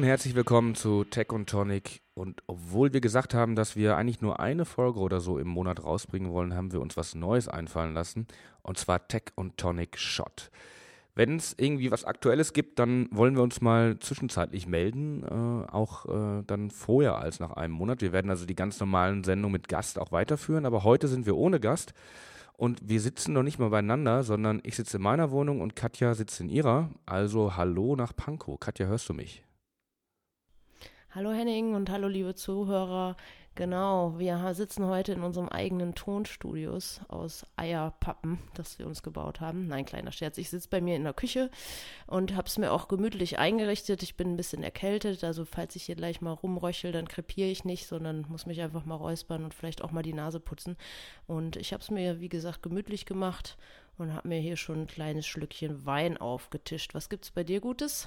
Und herzlich willkommen zu Tech und Tonic. Und obwohl wir gesagt haben, dass wir eigentlich nur eine Folge oder so im Monat rausbringen wollen, haben wir uns was Neues einfallen lassen. Und zwar Tech und Tonic Shot. Wenn es irgendwie was Aktuelles gibt, dann wollen wir uns mal zwischenzeitlich melden, äh, auch äh, dann vorher als nach einem Monat. Wir werden also die ganz normalen Sendungen mit Gast auch weiterführen, aber heute sind wir ohne Gast und wir sitzen noch nicht mal beieinander, sondern ich sitze in meiner Wohnung und Katja sitzt in ihrer. Also hallo nach Pankow. Katja, hörst du mich? Hallo Henning und hallo liebe Zuhörer. Genau, wir sitzen heute in unserem eigenen Tonstudios aus Eierpappen, das wir uns gebaut haben. Nein, kleiner Scherz. Ich sitze bei mir in der Küche und habe es mir auch gemütlich eingerichtet. Ich bin ein bisschen erkältet, also falls ich hier gleich mal rumröchel, dann krepiere ich nicht, sondern muss mich einfach mal räuspern und vielleicht auch mal die Nase putzen. Und ich habe es mir, wie gesagt, gemütlich gemacht und habe mir hier schon ein kleines Schlückchen Wein aufgetischt. Was gibt's bei dir Gutes?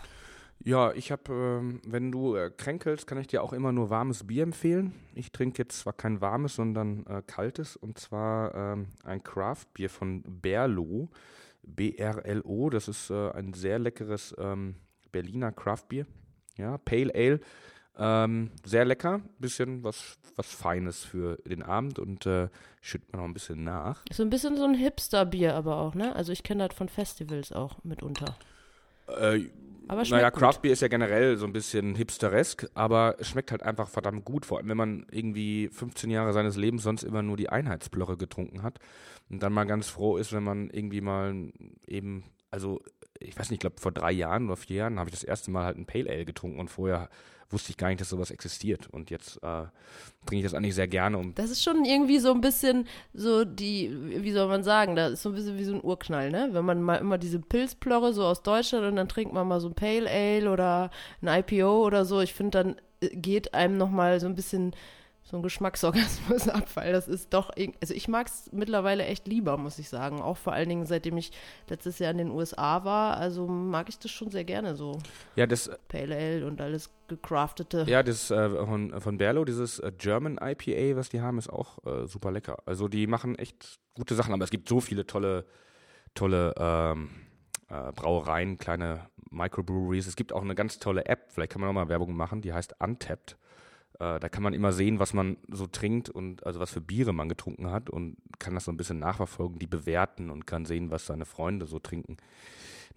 Ja, ich habe, ähm, wenn du äh, kränkelst, kann ich dir auch immer nur warmes Bier empfehlen. Ich trinke jetzt zwar kein warmes, sondern äh, kaltes und zwar ähm, ein Craft-Bier von Berlo, B-R-L-O. Das ist äh, ein sehr leckeres ähm, Berliner Craft-Bier. Ja, Pale Ale. Ähm, sehr lecker, bisschen was, was Feines für den Abend und äh, schüttet man noch ein bisschen nach. So ein bisschen so ein Hipster-Bier aber auch, ne? Also ich kenne das von Festivals auch mitunter. Äh, aber naja, Craft Beer ist ja generell so ein bisschen hipsteresk, aber es schmeckt halt einfach verdammt gut, vor allem wenn man irgendwie 15 Jahre seines Lebens sonst immer nur die Einheitsblöcke getrunken hat und dann mal ganz froh ist, wenn man irgendwie mal eben, also ich weiß nicht, ich glaube vor drei Jahren oder vier Jahren habe ich das erste Mal halt ein Pale Ale getrunken und vorher wusste ich gar nicht, dass sowas existiert. Und jetzt äh, trinke ich das eigentlich sehr gerne. Um das ist schon irgendwie so ein bisschen so die, wie soll man sagen, das ist so ein bisschen wie so ein Urknall, ne? Wenn man mal immer diese Pilzplorre so aus Deutschland und dann trinkt man mal so ein Pale Ale oder ein IPO oder so. Ich finde, dann äh, geht einem nochmal so ein bisschen so ein Geschmacksorganismus ab, weil das ist doch, also ich mag es mittlerweile echt lieber, muss ich sagen. Auch vor allen Dingen, seitdem ich letztes Jahr in den USA war, also mag ich das schon sehr gerne so. Ja, das. Pale Ale und alles gecraftete. Ja, das äh, von, von Berlo, dieses äh, German IPA, was die haben, ist auch äh, super lecker. Also die machen echt gute Sachen, aber es gibt so viele tolle, tolle ähm, äh, Brauereien, kleine Microbreweries. Es gibt auch eine ganz tolle App, vielleicht kann man auch mal Werbung machen, die heißt Untapped. Äh, da kann man immer sehen, was man so trinkt und also was für Biere man getrunken hat und kann das so ein bisschen nachverfolgen, die bewerten und kann sehen, was seine Freunde so trinken.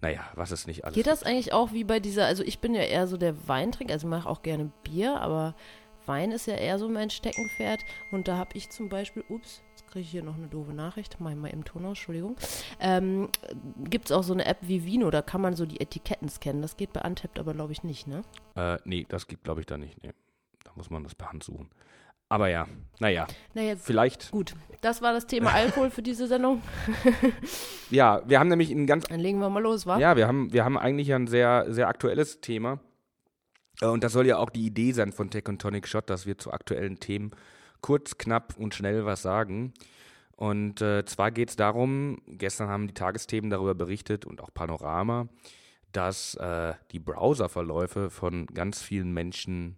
Naja, was ist nicht alles. Geht das eigentlich auch wie bei dieser, also ich bin ja eher so der Weintrinker, also ich mache auch gerne Bier, aber Wein ist ja eher so mein Steckenpferd und da habe ich zum Beispiel, ups, jetzt kriege ich hier noch eine doofe Nachricht, mach ich mal im Ton aus, Entschuldigung. Ähm, Gibt es auch so eine App wie Vino, da kann man so die Etiketten scannen. Das geht bei Untapped aber, glaube ich, nicht, ne? Äh, nee, das gibt, glaube ich, da nicht, nee muss man das per Hand suchen. Aber ja, naja, naja, vielleicht. Gut, das war das Thema Alkohol für diese Sendung. ja, wir haben nämlich ein ganz. Dann legen wir mal los, wa? Ja, wir haben, wir haben eigentlich ein sehr, sehr aktuelles Thema. Äh, und das soll ja auch die Idee sein von Tech und Tonic Shot, dass wir zu aktuellen Themen kurz, knapp und schnell was sagen. Und äh, zwar geht es darum, gestern haben die Tagesthemen darüber berichtet und auch Panorama, dass äh, die Browserverläufe von ganz vielen Menschen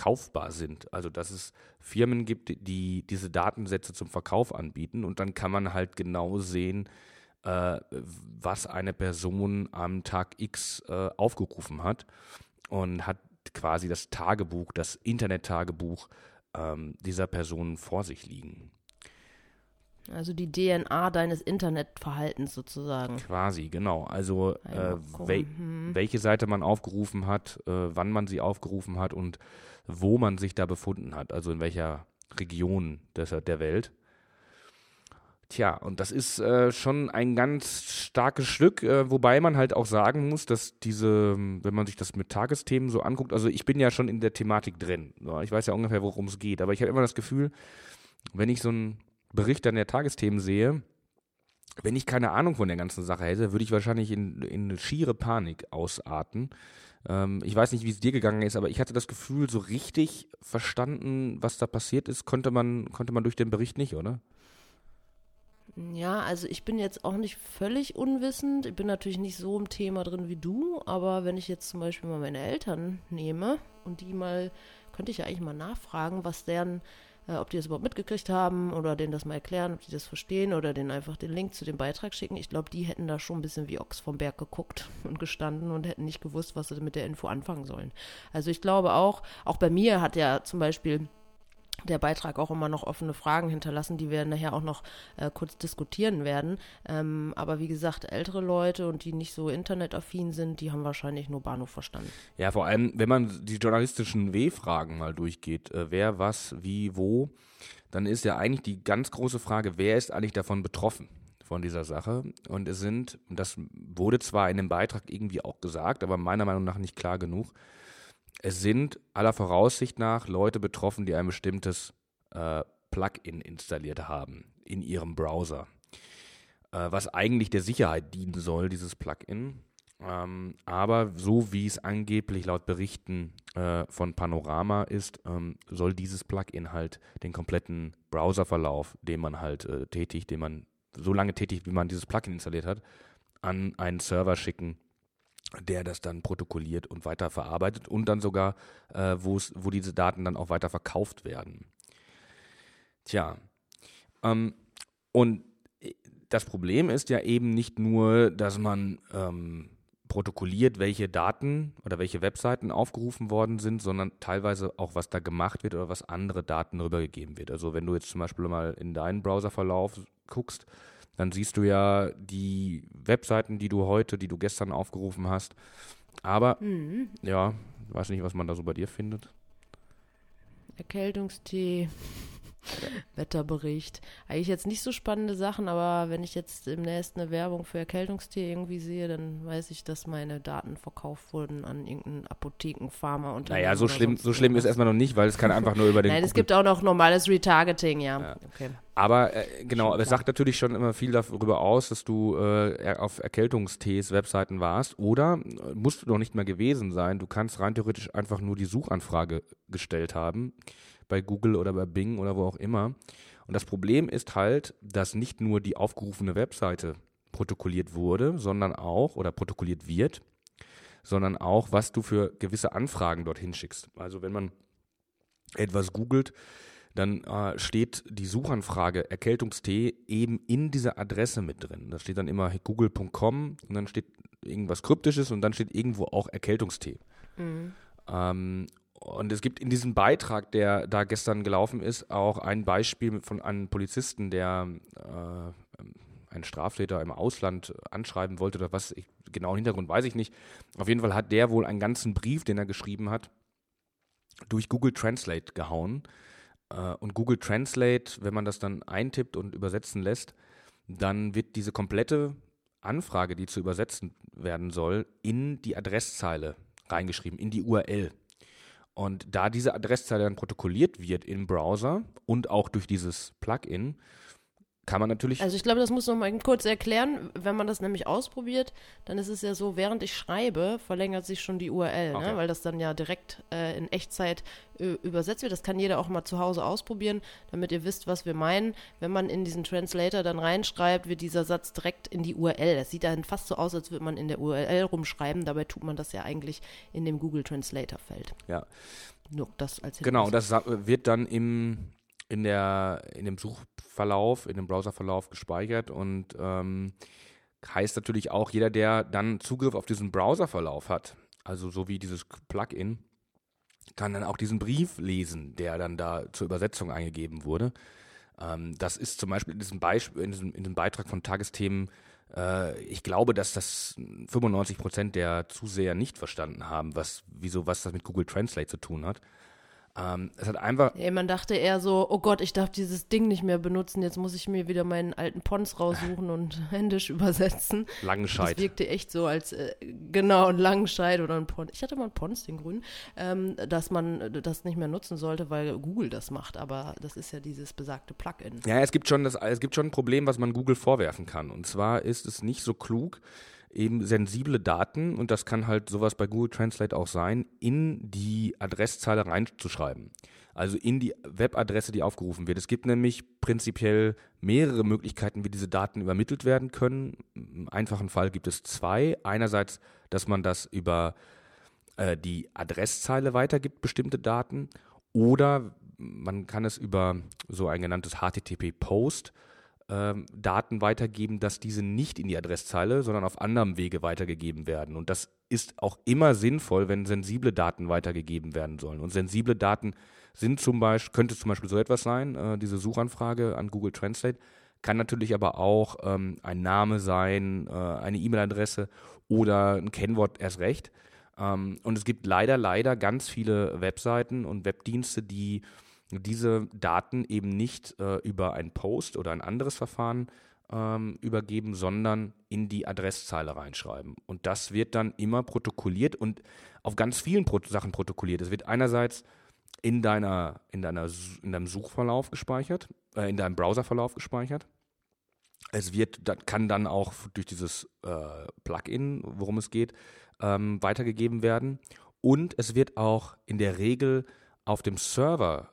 kaufbar sind. Also dass es Firmen gibt, die diese Datensätze zum Verkauf anbieten und dann kann man halt genau sehen, äh, was eine Person am Tag X äh, aufgerufen hat und hat quasi das Tagebuch, das Internet-Tagebuch ähm, dieser Person vor sich liegen. Also die DNA deines Internetverhaltens sozusagen. Quasi, genau. Also äh, wel hm. welche Seite man aufgerufen hat, äh, wann man sie aufgerufen hat und wo man sich da befunden hat, also in welcher Region des, der Welt. Tja, und das ist äh, schon ein ganz starkes Stück, äh, wobei man halt auch sagen muss, dass diese, wenn man sich das mit Tagesthemen so anguckt, also ich bin ja schon in der Thematik drin. So, ich weiß ja ungefähr, worum es geht, aber ich habe immer das Gefühl, wenn ich so einen Bericht an der Tagesthemen sehe, wenn ich keine Ahnung von der ganzen Sache hätte, würde ich wahrscheinlich in, in schiere Panik ausarten. Ähm, ich weiß nicht, wie es dir gegangen ist, aber ich hatte das Gefühl, so richtig verstanden, was da passiert ist, konnte man, konnte man durch den Bericht nicht, oder? Ja, also ich bin jetzt auch nicht völlig unwissend. Ich bin natürlich nicht so im Thema drin wie du, aber wenn ich jetzt zum Beispiel mal meine Eltern nehme und die mal, könnte ich ja eigentlich mal nachfragen, was deren äh, ob die das überhaupt mitgekriegt haben oder denen das mal erklären, ob die das verstehen oder denen einfach den Link zu dem Beitrag schicken. Ich glaube, die hätten da schon ein bisschen wie Ochs vom Berg geguckt und gestanden und hätten nicht gewusst, was sie mit der Info anfangen sollen. Also ich glaube auch, auch bei mir hat ja zum Beispiel der Beitrag auch immer noch offene Fragen hinterlassen, die wir nachher auch noch äh, kurz diskutieren werden. Ähm, aber wie gesagt, ältere Leute und die nicht so internetaffin sind, die haben wahrscheinlich nur Bahnhof verstanden. Ja, vor allem, wenn man die journalistischen W-Fragen mal durchgeht, äh, wer, was, wie, wo, dann ist ja eigentlich die ganz große Frage, wer ist eigentlich davon betroffen? von dieser Sache. Und es sind, das wurde zwar in dem Beitrag irgendwie auch gesagt, aber meiner Meinung nach nicht klar genug, es sind aller Voraussicht nach Leute betroffen, die ein bestimmtes äh, Plugin installiert haben in ihrem Browser, äh, was eigentlich der Sicherheit dienen soll, dieses Plugin. Ähm, aber so wie es angeblich laut Berichten äh, von Panorama ist, ähm, soll dieses Plugin halt den kompletten Browserverlauf, den man halt äh, tätigt, den man so lange tätigt, wie man dieses Plugin installiert hat, an einen Server schicken, der das dann protokolliert und weiter verarbeitet und dann sogar, äh, wo diese Daten dann auch weiter verkauft werden. Tja, ähm, und das Problem ist ja eben nicht nur, dass man ähm, protokolliert, welche Daten oder welche Webseiten aufgerufen worden sind, sondern teilweise auch, was da gemacht wird oder was andere Daten rübergegeben wird. Also wenn du jetzt zum Beispiel mal in deinen Browserverlauf guckst, dann siehst du ja die Webseiten, die du heute, die du gestern aufgerufen hast. Aber, mhm. ja, weiß nicht, was man da so bei dir findet. Erkältungstee. Wetterbericht. Eigentlich jetzt nicht so spannende Sachen, aber wenn ich jetzt im nächsten eine Werbung für Erkältungstee irgendwie sehe, dann weiß ich, dass meine Daten verkauft wurden an irgendeinen Apotheken, Pharma und Naja, so schlimm, so schlimm ist erstmal noch nicht, weil es kann einfach nur über den. Nein, es gibt auch noch normales Retargeting, ja. ja. Okay. Aber äh, genau, es sagt natürlich schon immer viel darüber aus, dass du äh, auf Erkältungstees Webseiten warst oder äh, musst du noch nicht mehr gewesen sein. Du kannst rein theoretisch einfach nur die Suchanfrage gestellt haben bei Google oder bei Bing oder wo auch immer. Und das Problem ist halt, dass nicht nur die aufgerufene Webseite protokolliert wurde, sondern auch oder protokolliert wird, sondern auch, was du für gewisse Anfragen dorthin schickst. Also wenn man etwas googelt, dann äh, steht die Suchanfrage Erkältungstee eben in dieser Adresse mit drin. Da steht dann immer google.com und dann steht irgendwas Kryptisches und dann steht irgendwo auch Erkältungstee. Mhm. Ähm, und es gibt in diesem Beitrag, der da gestern gelaufen ist, auch ein Beispiel von einem Polizisten, der äh, einen Straftäter im Ausland anschreiben wollte oder was, ich, genau Hintergrund weiß ich nicht. Auf jeden Fall hat der wohl einen ganzen Brief, den er geschrieben hat, durch Google Translate gehauen. Äh, und Google Translate, wenn man das dann eintippt und übersetzen lässt, dann wird diese komplette Anfrage, die zu übersetzen werden soll, in die Adresszeile reingeschrieben, in die URL. Und da diese Adresszeile dann protokolliert wird im Browser und auch durch dieses Plugin, kann man natürlich. Also ich glaube, das muss noch mal kurz erklären. Wenn man das nämlich ausprobiert, dann ist es ja so, während ich schreibe, verlängert sich schon die URL, ne? okay. ne? weil das dann ja direkt äh, in Echtzeit äh, übersetzt wird. Das kann jeder auch mal zu Hause ausprobieren, damit ihr wisst, was wir meinen. Wenn man in diesen Translator dann reinschreibt, wird dieser Satz direkt in die URL. Das sieht dann fast so aus, als würde man in der URL rumschreiben. Dabei tut man das ja eigentlich in dem Google Translator Feld. Ja. Nur das als Hinweis. Genau, das wird dann im in der in dem Such Verlauf, in dem Browserverlauf gespeichert und ähm, heißt natürlich auch, jeder, der dann Zugriff auf diesen Browserverlauf hat, also so wie dieses Plugin, kann dann auch diesen Brief lesen, der dann da zur Übersetzung eingegeben wurde. Ähm, das ist zum Beispiel in diesem, Beispiel, in diesem, in diesem Beitrag von Tagesthemen äh, ich glaube, dass das 95 Prozent der Zuseher nicht verstanden haben, was, wieso, was das mit Google Translate zu tun hat. Ähm, es hat einfach. Ja, man dachte eher so, oh Gott, ich darf dieses Ding nicht mehr benutzen, jetzt muss ich mir wieder meinen alten Pons raussuchen und händisch übersetzen. Langenscheid. Das wirkte echt so als, äh, genau, ein Langenscheid oder ein Pons. Ich hatte mal einen Pons, den grünen, ähm, dass man das nicht mehr nutzen sollte, weil Google das macht, aber das ist ja dieses besagte Plugin. Ja, es gibt schon das, es gibt schon ein Problem, was man Google vorwerfen kann. Und zwar ist es nicht so klug, eben sensible Daten, und das kann halt sowas bei Google Translate auch sein, in die Adresszeile reinzuschreiben. Also in die Webadresse, die aufgerufen wird. Es gibt nämlich prinzipiell mehrere Möglichkeiten, wie diese Daten übermittelt werden können. Im einfachen Fall gibt es zwei. Einerseits, dass man das über äh, die Adresszeile weitergibt, bestimmte Daten. Oder man kann es über so ein genanntes HTTP-Post ähm, Daten weitergeben, dass diese nicht in die Adresszeile, sondern auf anderem Wege weitergegeben werden. Und das ist auch immer sinnvoll, wenn sensible Daten weitergegeben werden sollen. Und sensible Daten sind zum Beispiel, könnte zum Beispiel so etwas sein, äh, diese Suchanfrage an Google Translate, kann natürlich aber auch ähm, ein Name sein, äh, eine E-Mail-Adresse oder ein Kennwort erst recht. Ähm, und es gibt leider, leider ganz viele Webseiten und Webdienste, die diese Daten eben nicht äh, über ein Post oder ein anderes Verfahren ähm, übergeben, sondern in die Adresszeile reinschreiben. Und das wird dann immer protokolliert und auf ganz vielen Pro Sachen protokolliert. Es wird einerseits in deiner, in deiner, in deinem Suchverlauf gespeichert, äh, in deinem Browserverlauf gespeichert. Es wird, kann dann auch durch dieses äh, Plugin, worum es geht, ähm, weitergegeben werden. Und es wird auch in der Regel auf dem Server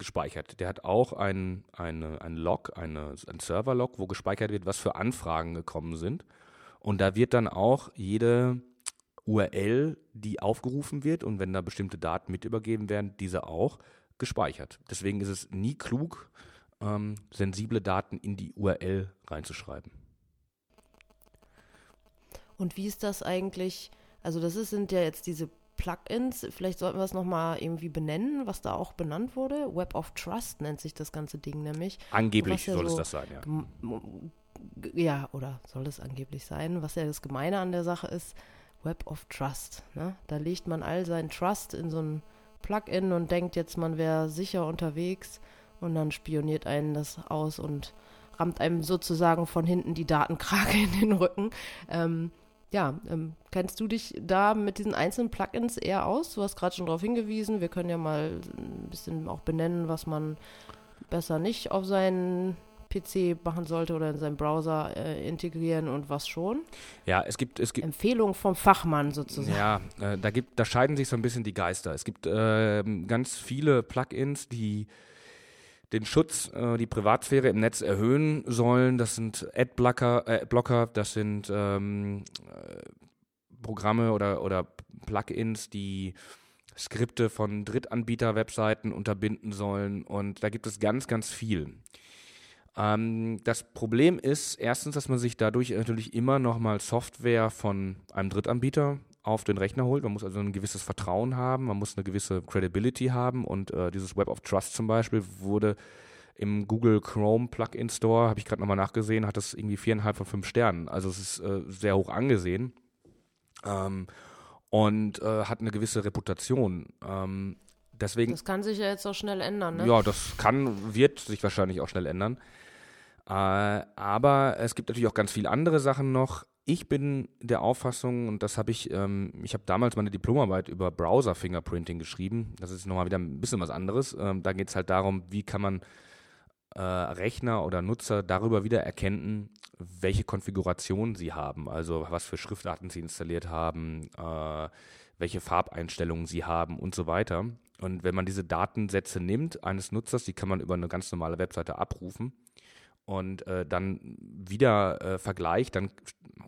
gespeichert. Der hat auch ein, eine, ein Log, eine, ein Server-Log, wo gespeichert wird, was für Anfragen gekommen sind. Und da wird dann auch jede URL, die aufgerufen wird und wenn da bestimmte Daten mit übergeben werden, diese auch gespeichert. Deswegen ist es nie klug, ähm, sensible Daten in die URL reinzuschreiben. Und wie ist das eigentlich? Also das sind ja jetzt diese Plugins, vielleicht sollten wir es nochmal irgendwie benennen, was da auch benannt wurde. Web of Trust nennt sich das ganze Ding nämlich. Angeblich ja soll so, es das sein, ja. Ja, oder soll es angeblich sein. Was ja das Gemeine an der Sache ist, Web of Trust. Ne? Da legt man all seinen Trust in so ein Plugin und denkt jetzt, man wäre sicher unterwegs und dann spioniert einen das aus und rammt einem sozusagen von hinten die Datenkrake in den Rücken. Ähm, ja, ähm, kennst du dich da mit diesen einzelnen Plugins eher aus? Du hast gerade schon darauf hingewiesen. Wir können ja mal ein bisschen auch benennen, was man besser nicht auf seinen PC machen sollte oder in seinen Browser äh, integrieren und was schon. Ja, es gibt, es gibt Empfehlungen vom Fachmann sozusagen. Ja, äh, da gibt, da scheiden sich so ein bisschen die Geister. Es gibt äh, ganz viele Plugins, die den Schutz, äh, die Privatsphäre im Netz erhöhen sollen. Das sind Adblocker, äh, das sind ähm, äh, Programme oder, oder Plugins, die Skripte von Drittanbieter-Webseiten unterbinden sollen. Und da gibt es ganz, ganz viel. Ähm, das Problem ist erstens, dass man sich dadurch natürlich immer nochmal Software von einem Drittanbieter auf den Rechner holt. Man muss also ein gewisses Vertrauen haben, man muss eine gewisse Credibility haben und äh, dieses Web of Trust zum Beispiel wurde im Google Chrome Plugin Store, habe ich gerade nochmal nachgesehen, hat das irgendwie viereinhalb von fünf Sternen. Also es ist äh, sehr hoch angesehen ähm, und äh, hat eine gewisse Reputation. Ähm, deswegen, das kann sich ja jetzt auch schnell ändern, ne? Ja, das kann, wird sich wahrscheinlich auch schnell ändern. Äh, aber es gibt natürlich auch ganz viele andere Sachen noch. Ich bin der Auffassung, und das habe ich, ähm, ich habe damals meine Diplomarbeit über Browser-Fingerprinting geschrieben. Das ist nochmal wieder ein bisschen was anderes. Ähm, da geht es halt darum, wie kann man äh, Rechner oder Nutzer darüber wieder erkennen, welche Konfiguration sie haben. Also was für Schriftarten sie installiert haben, äh, welche Farbeinstellungen sie haben und so weiter. Und wenn man diese Datensätze nimmt eines Nutzers, die kann man über eine ganz normale Webseite abrufen und äh, dann wieder äh, vergleicht, dann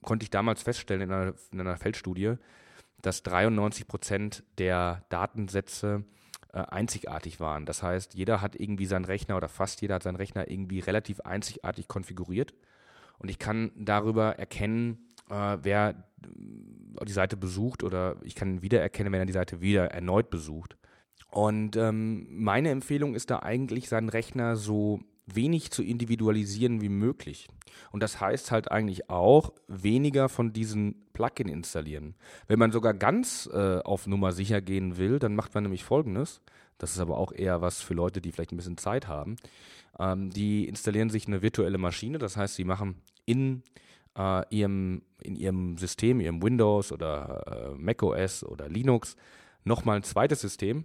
konnte ich damals feststellen in einer, in einer Feldstudie, dass 93 Prozent der Datensätze äh, einzigartig waren. Das heißt, jeder hat irgendwie seinen Rechner oder fast jeder hat seinen Rechner irgendwie relativ einzigartig konfiguriert. Und ich kann darüber erkennen, äh, wer die Seite besucht oder ich kann wiedererkennen, wenn er die Seite wieder erneut besucht. Und ähm, meine Empfehlung ist da eigentlich, seinen Rechner so wenig zu individualisieren wie möglich. Und das heißt halt eigentlich auch, weniger von diesen Plugin installieren. Wenn man sogar ganz äh, auf Nummer sicher gehen will, dann macht man nämlich folgendes. Das ist aber auch eher was für Leute, die vielleicht ein bisschen Zeit haben. Ähm, die installieren sich eine virtuelle Maschine, das heißt, sie machen in äh, ihrem, in ihrem System, ihrem Windows oder äh, macOS oder Linux, nochmal ein zweites System,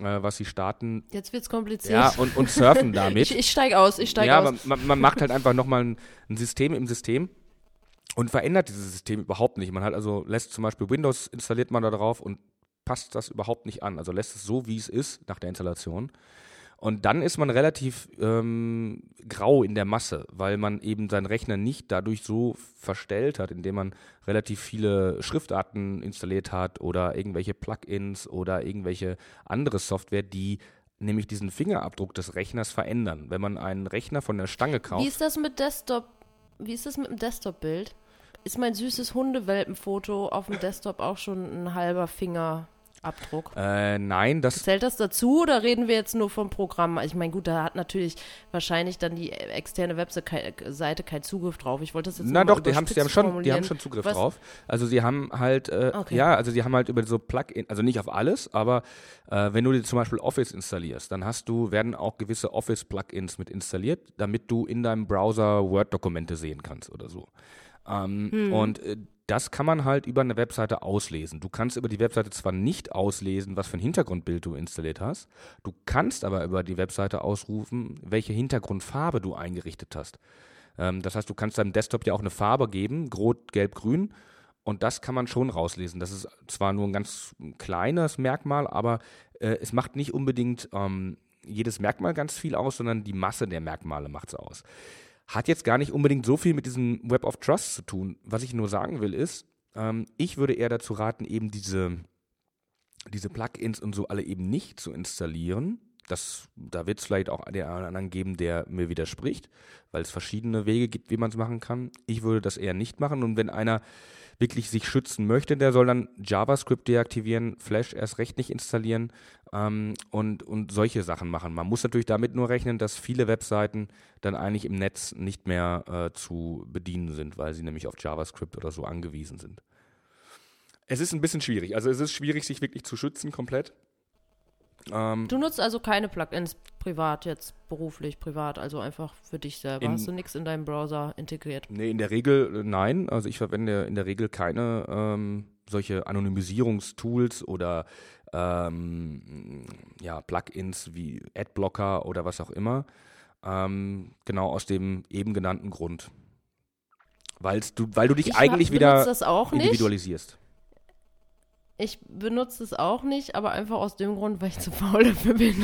äh, was sie starten. Jetzt wird es kompliziert. Ja, und, und surfen damit. ich, ich steige aus, ich steige ja, aus. Ja, man, man, macht halt einfach nochmal ein, ein System im System und verändert dieses System überhaupt nicht. Man hat also, lässt zum Beispiel Windows installiert man da drauf und passt das überhaupt nicht an. Also lässt es so, wie es ist nach der Installation. Und dann ist man relativ ähm, grau in der Masse, weil man eben seinen Rechner nicht dadurch so verstellt hat, indem man relativ viele Schriftarten installiert hat oder irgendwelche Plugins oder irgendwelche andere Software, die nämlich diesen Fingerabdruck des Rechners verändern. Wenn man einen Rechner von der Stange kauft. Wie ist das mit Desktop? Wie ist das mit dem Desktop-Bild? Ist mein süßes Hundewelpenfoto auf dem Desktop auch schon ein halber Finger Abdruck? Äh, nein, das. Zählt das dazu oder reden wir jetzt nur vom Programm? Ich meine, gut, da hat natürlich wahrscheinlich dann die externe Webseite keinen Zugriff drauf. Ich wollte das jetzt Na doch, die haben, die haben schon, die haben schon Zugriff Was? drauf. Also sie haben halt, äh, okay. ja, also sie haben halt über so Plugin, also nicht auf alles, aber äh, wenn du dir zum Beispiel Office installierst, dann hast du, werden auch gewisse Office-Plugins mit installiert, damit du in deinem Browser Word-Dokumente sehen kannst oder so. Ähm, hm. Und äh, das kann man halt über eine Webseite auslesen. Du kannst über die Webseite zwar nicht auslesen, was für ein Hintergrundbild du installiert hast, du kannst aber über die Webseite ausrufen, welche Hintergrundfarbe du eingerichtet hast. Ähm, das heißt, du kannst deinem Desktop ja auch eine Farbe geben, rot, gelb, grün. Und das kann man schon rauslesen. Das ist zwar nur ein ganz kleines Merkmal, aber äh, es macht nicht unbedingt ähm, jedes Merkmal ganz viel aus, sondern die Masse der Merkmale macht es aus. Hat jetzt gar nicht unbedingt so viel mit diesem Web of Trust zu tun. Was ich nur sagen will ist, ähm, ich würde eher dazu raten, eben diese, diese Plugins und so alle eben nicht zu installieren. Das, da wird es vielleicht auch den anderen geben, der mir widerspricht, weil es verschiedene Wege gibt, wie man es machen kann. Ich würde das eher nicht machen. Und wenn einer wirklich sich schützen möchte, der soll dann JavaScript deaktivieren, Flash erst recht nicht installieren ähm, und, und solche Sachen machen. Man muss natürlich damit nur rechnen, dass viele Webseiten dann eigentlich im Netz nicht mehr äh, zu bedienen sind, weil sie nämlich auf JavaScript oder so angewiesen sind. Es ist ein bisschen schwierig. Also es ist schwierig, sich wirklich zu schützen komplett. Ähm, du nutzt also keine Plugins privat jetzt, beruflich, privat, also einfach für dich selber. In, Hast du nichts in deinem Browser integriert? Nee, in der Regel äh, nein. Also ich verwende in der Regel keine ähm, solche Anonymisierungstools oder ähm, ja, Plugins wie Adblocker oder was auch immer. Ähm, genau aus dem eben genannten Grund. Weil's du, weil du dich ich eigentlich wieder individualisierst. Ich benutze es auch nicht, aber einfach aus dem Grund, weil ich zu faul dafür bin.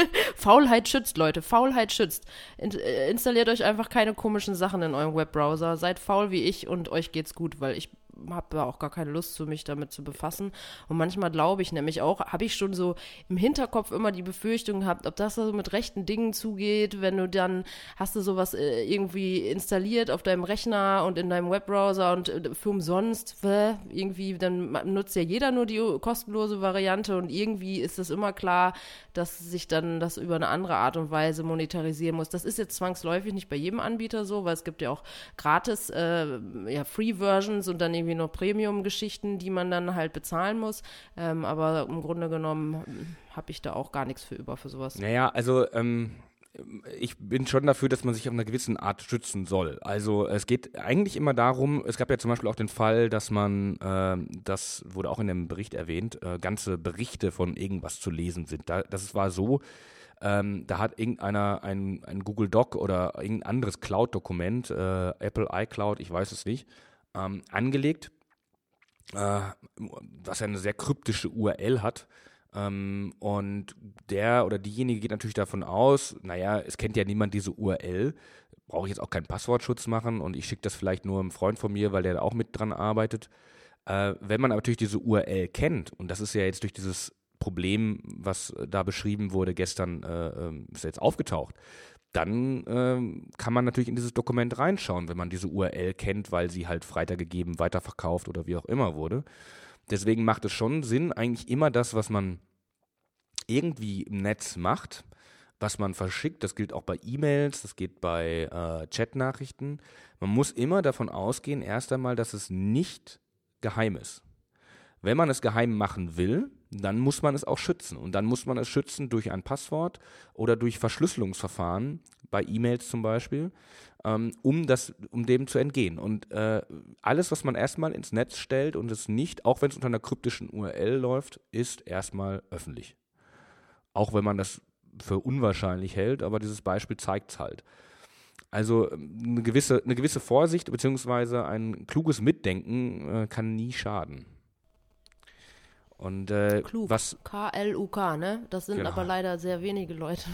Faulheit schützt, Leute. Faulheit schützt. In, äh, installiert euch einfach keine komischen Sachen in eurem Webbrowser. Seid faul wie ich und euch geht's gut, weil ich habe da auch gar keine Lust zu, mich damit zu befassen. Und manchmal glaube ich nämlich auch, habe ich schon so im Hinterkopf immer die Befürchtung gehabt, ob das so mit rechten Dingen zugeht, wenn du dann hast du sowas äh, irgendwie installiert auf deinem Rechner und in deinem Webbrowser und äh, für umsonst, irgendwie, dann nutzt ja jeder nur die kostenlose Variante und irgendwie ist es immer klar, dass sich dann das über eine andere Art und Weise monetarisieren muss. Das ist jetzt zwangsläufig nicht bei jedem Anbieter so, weil es gibt ja auch gratis, äh, ja, Free-Versions und dann irgendwie noch Premium-Geschichten, die man dann halt bezahlen muss. Ähm, aber im Grunde genommen hm, habe ich da auch gar nichts für über für sowas. Naja, also ähm, ich bin schon dafür, dass man sich auf eine gewisse Art schützen soll. Also es geht eigentlich immer darum, es gab ja zum Beispiel auch den Fall, dass man, äh, das wurde auch in dem Bericht erwähnt, äh, ganze Berichte von irgendwas zu lesen sind. Da, das war so, ähm, da hat irgendeiner ein, ein Google Doc oder irgendein anderes Cloud-Dokument, äh, Apple iCloud, ich weiß es nicht, ähm, angelegt, äh, was eine sehr kryptische URL hat. Ähm, und der oder diejenige geht natürlich davon aus, naja, es kennt ja niemand diese URL, brauche ich jetzt auch keinen Passwortschutz machen und ich schicke das vielleicht nur einem Freund von mir, weil der da auch mit dran arbeitet. Äh, wenn man aber natürlich diese URL kennt, und das ist ja jetzt durch dieses Problem, was da beschrieben wurde gestern, äh, ähm, ist jetzt aufgetaucht, dann ähm, kann man natürlich in dieses Dokument reinschauen, wenn man diese URL kennt, weil sie halt freitergegeben, weiterverkauft oder wie auch immer wurde. Deswegen macht es schon Sinn, eigentlich immer das, was man irgendwie im Netz macht, was man verschickt, das gilt auch bei E-Mails, das geht bei äh, Chatnachrichten. Man muss immer davon ausgehen, erst einmal, dass es nicht geheim ist. Wenn man es geheim machen will, dann muss man es auch schützen. Und dann muss man es schützen durch ein Passwort oder durch Verschlüsselungsverfahren, bei E-Mails zum Beispiel, ähm, um, das, um dem zu entgehen. Und äh, alles, was man erstmal ins Netz stellt und es nicht, auch wenn es unter einer kryptischen URL läuft, ist erstmal öffentlich. Auch wenn man das für unwahrscheinlich hält, aber dieses Beispiel zeigt es halt. Also ähm, eine gewisse, eine gewisse Vorsicht bzw. ein kluges Mitdenken äh, kann nie schaden. Und äh, Klug. was K-L-U-K, ne? Das sind Genau. aber leider sehr wenige Leute.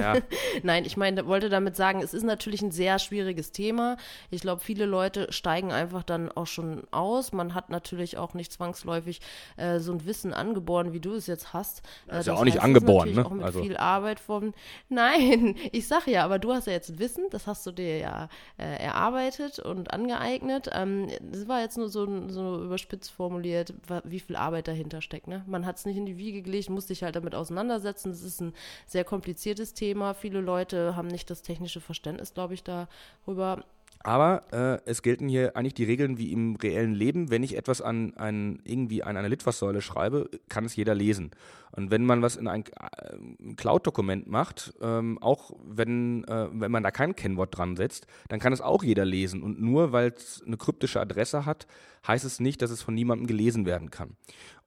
ja, Nein, ich meine, wollte damit sagen, es ist natürlich ein sehr schwieriges Thema. Ich glaube, viele Leute steigen einfach dann auch schon aus. Man hat natürlich auch nicht zwangsläufig äh, so ein Wissen angeboren, wie du es jetzt hast. Äh, ist ja auch nicht ist angeboren, ne? Auch mit Also- viel Arbeit vom. Nein, ich sag ja, aber du hast ja jetzt Wissen, das hast du dir ja äh, erarbeitet und angeeignet. Ähm, das war jetzt nur so, so überspitzt formuliert, wie viel Arbeit dahinter steckt. Ne? Man hat es nicht in die Wiege gelegt, muss sich halt damit auseinandersetzen. Das ist ein sehr kompliziertes Thema. Viele Leute haben nicht das technische Verständnis, glaube ich, darüber. Aber äh, es gelten hier eigentlich die Regeln wie im reellen Leben. Wenn ich etwas an, ein, irgendwie an eine Litfaßsäule schreibe, kann es jeder lesen. Und wenn man was in ein, äh, Cloud-Dokument macht, ähm, auch wenn, äh, wenn man da kein Kennwort dran setzt, dann kann es auch jeder lesen. Und nur weil es eine kryptische Adresse hat, heißt es nicht, dass es von niemandem gelesen werden kann.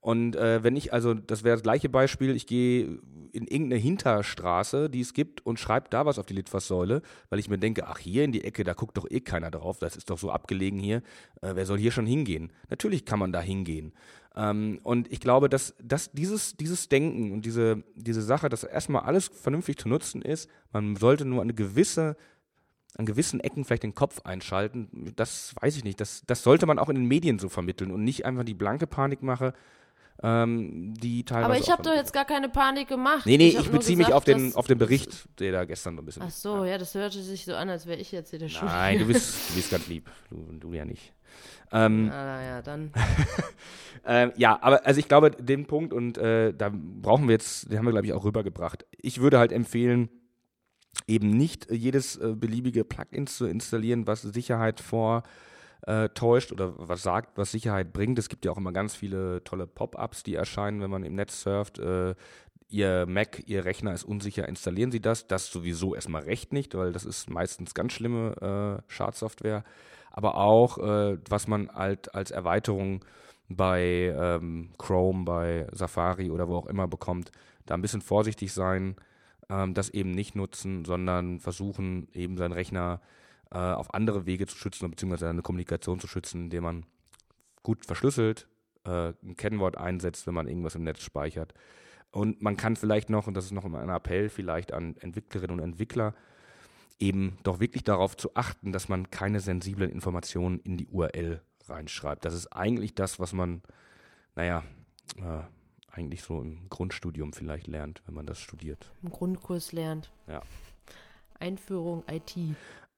Und äh, wenn ich, also das wäre das gleiche Beispiel, ich gehe in irgendeine Hinterstraße, die es gibt, und schreibe da was auf die Litfaßsäule, weil ich mir denke, ach hier in die Ecke, da guckt doch eh keiner drauf, das ist doch so abgelegen hier, äh, wer soll hier schon hingehen? Natürlich kann man da hingehen. Ähm, und ich glaube, dass, dass dieses, dieses Denken und diese, diese Sache, dass erstmal alles vernünftig zu nutzen ist, man sollte nur eine gewisse an gewissen Ecken vielleicht den Kopf einschalten, das weiß ich nicht. Das, das sollte man auch in den Medien so vermitteln und nicht einfach die blanke Panikmache, ähm, die teilweise. Aber ich habe doch jetzt gar keine Panik gemacht. Nee, nee, ich nur beziehe mich auf den, auf den Bericht, der da gestern so ein bisschen. Ach so, ja, das hörte sich so an, als wäre ich jetzt hier der Schuld. Nein, du bist, du bist ganz lieb. Du, du ja nicht. Ähm, Ah, naja, dann. Ähm, ja, aber also ich glaube, den Punkt und äh, da brauchen wir jetzt, den haben wir glaube ich auch rübergebracht. Ich würde halt empfehlen, eben nicht jedes äh, beliebige Plugin zu installieren, was Sicherheit vor äh, täuscht oder was sagt, was Sicherheit bringt. Es gibt ja auch immer ganz viele tolle Pop-ups, die erscheinen, wenn man im Netz surft. Äh, Ihr Mac, Ihr Rechner ist unsicher, installieren Sie das. Das sowieso erstmal recht nicht, weil das ist meistens ganz schlimme äh, Schadsoftware. Aber auch, äh, was man halt als Erweiterung bei ähm, Chrome, bei Safari oder wo auch immer bekommt, da ein bisschen vorsichtig sein, ähm, das eben nicht nutzen, sondern versuchen, eben seinen Rechner äh, auf andere Wege zu schützen, beziehungsweise seine Kommunikation zu schützen, indem man gut verschlüsselt, äh, ein Kennwort einsetzt, wenn man irgendwas im Netz speichert. Und man kann vielleicht noch, und das ist noch ein Appell vielleicht an Entwicklerinnen und Entwickler, eben doch wirklich darauf zu achten, dass man keine sensiblen Informationen in die URL reinschreibt. Das ist eigentlich das, was man, naja, äh, eigentlich so im Grundstudium vielleicht lernt, wenn man das studiert. Im Grundkurs lernt. Ja. Einführung IT.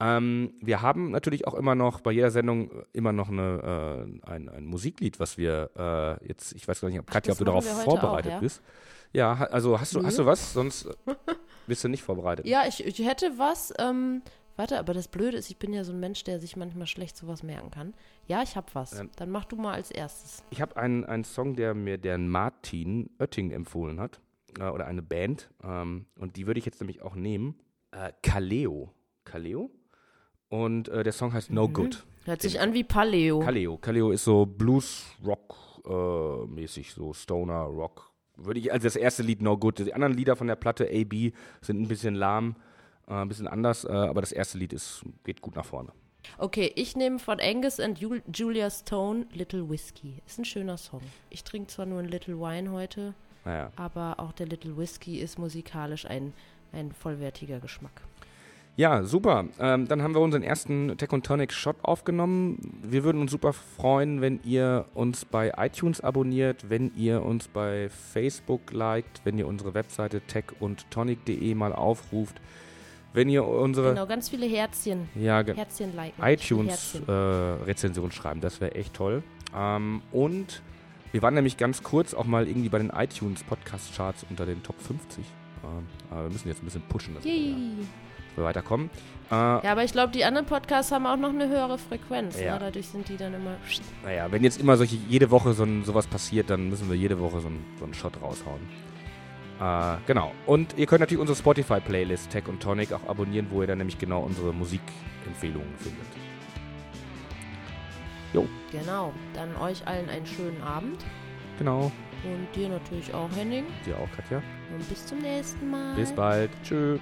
Ähm, wir haben natürlich auch immer noch bei jeder Sendung äh, immer noch eine, äh, ein, ein Musiklied, was wir äh, jetzt, ich weiß gar nicht, ob Katja, ob du darauf vorbereitet auch, ja? bist. Ja, also hast du, Nö. hast du was? Sonst äh, bist du nicht vorbereitet. Ja, ich, ich hätte was. Ähm, warte, aber das Blöde ist, ich bin ja so ein Mensch, der sich manchmal schlecht sowas merken kann. Ja, ich habe was. Ähm. Dann mach du mal als erstes. Ich habe einen, einen Song, der mir der Martin Oetting empfohlen hat, äh, oder eine Band, ähm, und die würde ich jetzt nämlich auch nehmen. Äh, Kaleo. Kaleo? Und äh, der Song heißt No Mhm. Good. Hört sich an wie Paleo. Kaleo. Kaleo ist so Blues-Rock-mäßig, so Stoner-Rock. Würde ich als das erste Lied No Good. Die anderen Lieder von der Platte AB sind ein bisschen lahm, äh, ein bisschen anders, äh, aber das erste Lied ist, geht gut nach vorne. Okay, ich nehme von Angus und Jul Julia Stone Little Whiskey. Ist ein schöner Song. Ich trinke zwar nur ein Little Wine heute, Naja. aber auch der Little Whiskey ist musikalisch ein, ein vollwertiger Geschmack. Ja, super. Ähm, dann haben wir unseren ersten Tech und Tonic Shot aufgenommen. Wir würden uns super freuen, wenn ihr uns bei iTunes abonniert, wenn ihr uns bei Facebook liked, wenn ihr unsere Webseite tech und tonic.de mal aufruft, wenn ihr unsere Genau, ganz viele Herzchen. ja, ge- Herzchen liken. iTunes-Rezension schreiben. Das wäre echt toll. Ähm, und wir waren nämlich ganz kurz auch mal irgendwie bei den iTunes-Podcast-Charts unter den Top 50. Ähm, aber wir müssen jetzt ein bisschen pushen, wir, Yay. Wir weiterkommen. Äh, Ja, aber ich glaube, die anderen Podcasts haben auch noch eine höhere Frequenz. Ja. Ne? Dadurch sind die dann immer. Naja, wenn jetzt immer solche, jede Woche so ein, sowas passiert, dann müssen wir jede Woche so einen so einen Shot raushauen. Äh, genau. Und ihr könnt natürlich unsere Spotify-Playlist Tech und Tonic auch abonnieren, wo ihr dann nämlich genau unsere Musikempfehlungen findet. Genau. Dann euch allen einen schönen Abend. Genau. Und dir natürlich auch, Henning. Dir auch, Katja. Und bis zum nächsten Mal. Bis bald. Tschüss.